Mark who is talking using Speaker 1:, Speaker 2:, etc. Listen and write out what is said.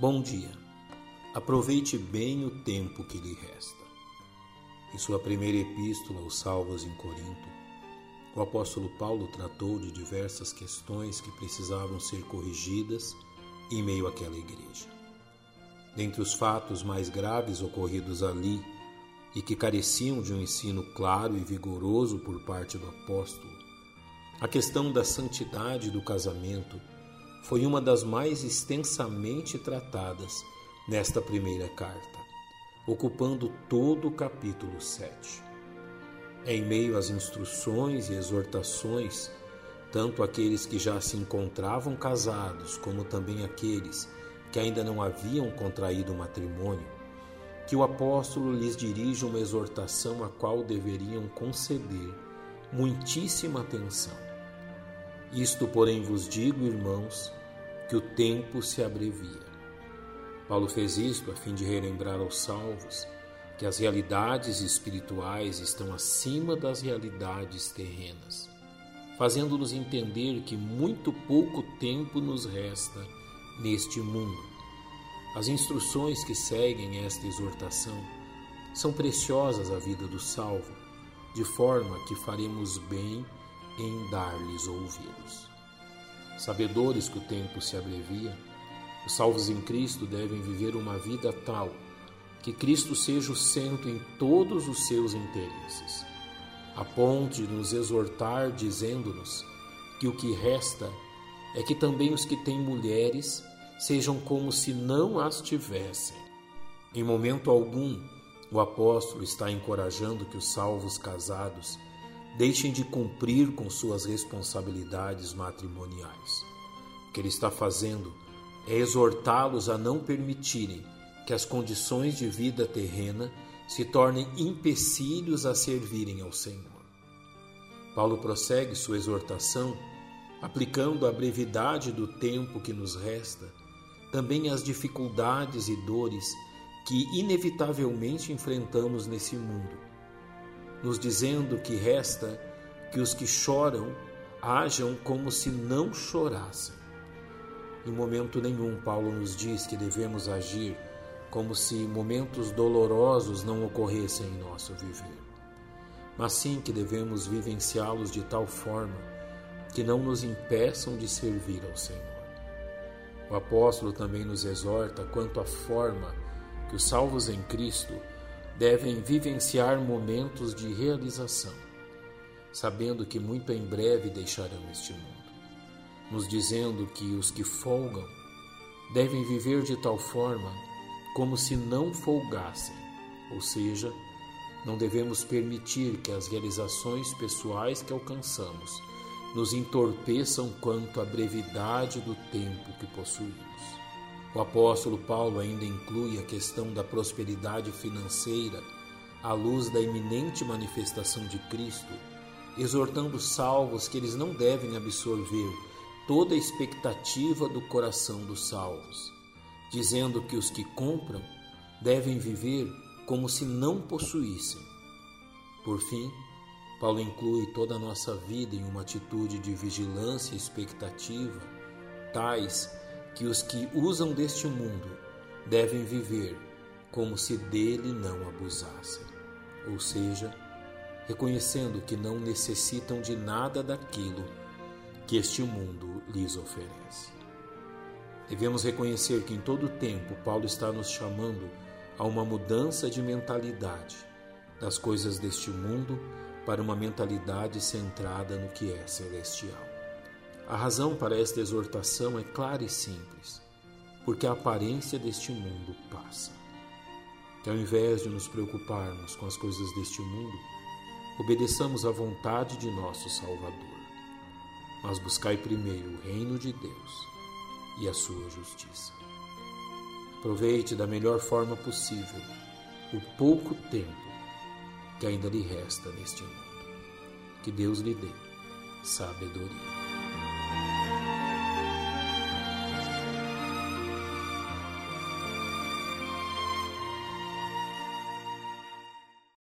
Speaker 1: Bom dia. Aproveite bem o tempo que lhe resta. Em sua primeira epístola aos Salvos em Corinto, o apóstolo Paulo tratou de diversas questões que precisavam ser corrigidas em meio àquela igreja. Dentre os fatos mais graves ocorridos ali e que careciam de um ensino claro e vigoroso por parte do apóstolo, a questão da santidade do casamento foi uma das mais extensamente tratadas nesta primeira carta, ocupando todo o capítulo 7. Em meio às instruções e exortações, tanto aqueles que já se encontravam casados, como também aqueles que ainda não haviam contraído matrimônio, que o apóstolo lhes dirige uma exortação a qual deveriam conceder muitíssima atenção. Isto, porém, vos digo, irmãos, que o tempo se abrevia. Paulo fez isto a fim de relembrar aos salvos que as realidades espirituais estão acima das realidades terrenas, fazendo-nos entender que muito pouco tempo nos resta neste mundo. As instruções que seguem esta exortação são preciosas à vida do salvo, de forma que faremos bem em dar-lhes ouvidos. Sabedores que o tempo se abrevia, os salvos em Cristo devem viver uma vida tal que Cristo seja o centro em todos os seus interesses, a ponto de nos exortar dizendo-nos que o que resta é que também os que têm mulheres sejam como se não as tivessem. Em momento algum, o apóstolo está encorajando que os salvos casados deixem de cumprir com suas responsabilidades matrimoniais. O que ele está fazendo é exortá-los a não permitirem que as condições de vida terrena se tornem empecilhos a servirem ao Senhor. Paulo prossegue sua exortação aplicando a brevidade do tempo que nos resta, também as dificuldades e dores que inevitavelmente enfrentamos nesse mundo nos dizendo que resta que os que choram hajam como se não chorassem. Em momento nenhum, Paulo nos diz que devemos agir como se momentos dolorosos não ocorressem em nosso viver, mas sim que devemos vivenciá-los de tal forma que não nos impeçam de servir ao Senhor. O apóstolo também nos exorta quanto à forma que os salvos em Cristo devem vivenciar momentos de realização, sabendo que muito em breve deixarão este mundo, nos dizendo que os que folgam devem viver de tal forma como se não folgassem, ou seja, não devemos permitir que as realizações pessoais que alcançamos nos entorpeçam quanto à brevidade do tempo que possuímos. O apóstolo Paulo ainda inclui a questão da prosperidade financeira à luz da iminente manifestação de Cristo, exortando os salvos que eles não devem absorver toda a expectativa do coração dos salvos, dizendo que os que compram devem viver como se não possuíssem. Por fim, Paulo inclui toda a nossa vida em uma atitude de vigilância e expectativa, tais que os que usam deste mundo devem viver como se dele não abusassem, ou seja, reconhecendo que não necessitam de nada daquilo que este mundo lhes oferece. Devemos reconhecer que em todo tempo Paulo está nos chamando a uma mudança de mentalidade das coisas deste mundo para uma mentalidade centrada no que é celestial. A razão para esta exortação é clara e simples, porque a aparência deste mundo passa. Que ao invés de nos preocuparmos com as coisas deste mundo, obedeçamos à vontade de nosso Salvador. Mas buscai primeiro o reino de Deus e a sua justiça. Aproveite da melhor forma possível o pouco tempo que ainda lhe resta neste mundo. Que Deus lhe dê sabedoria.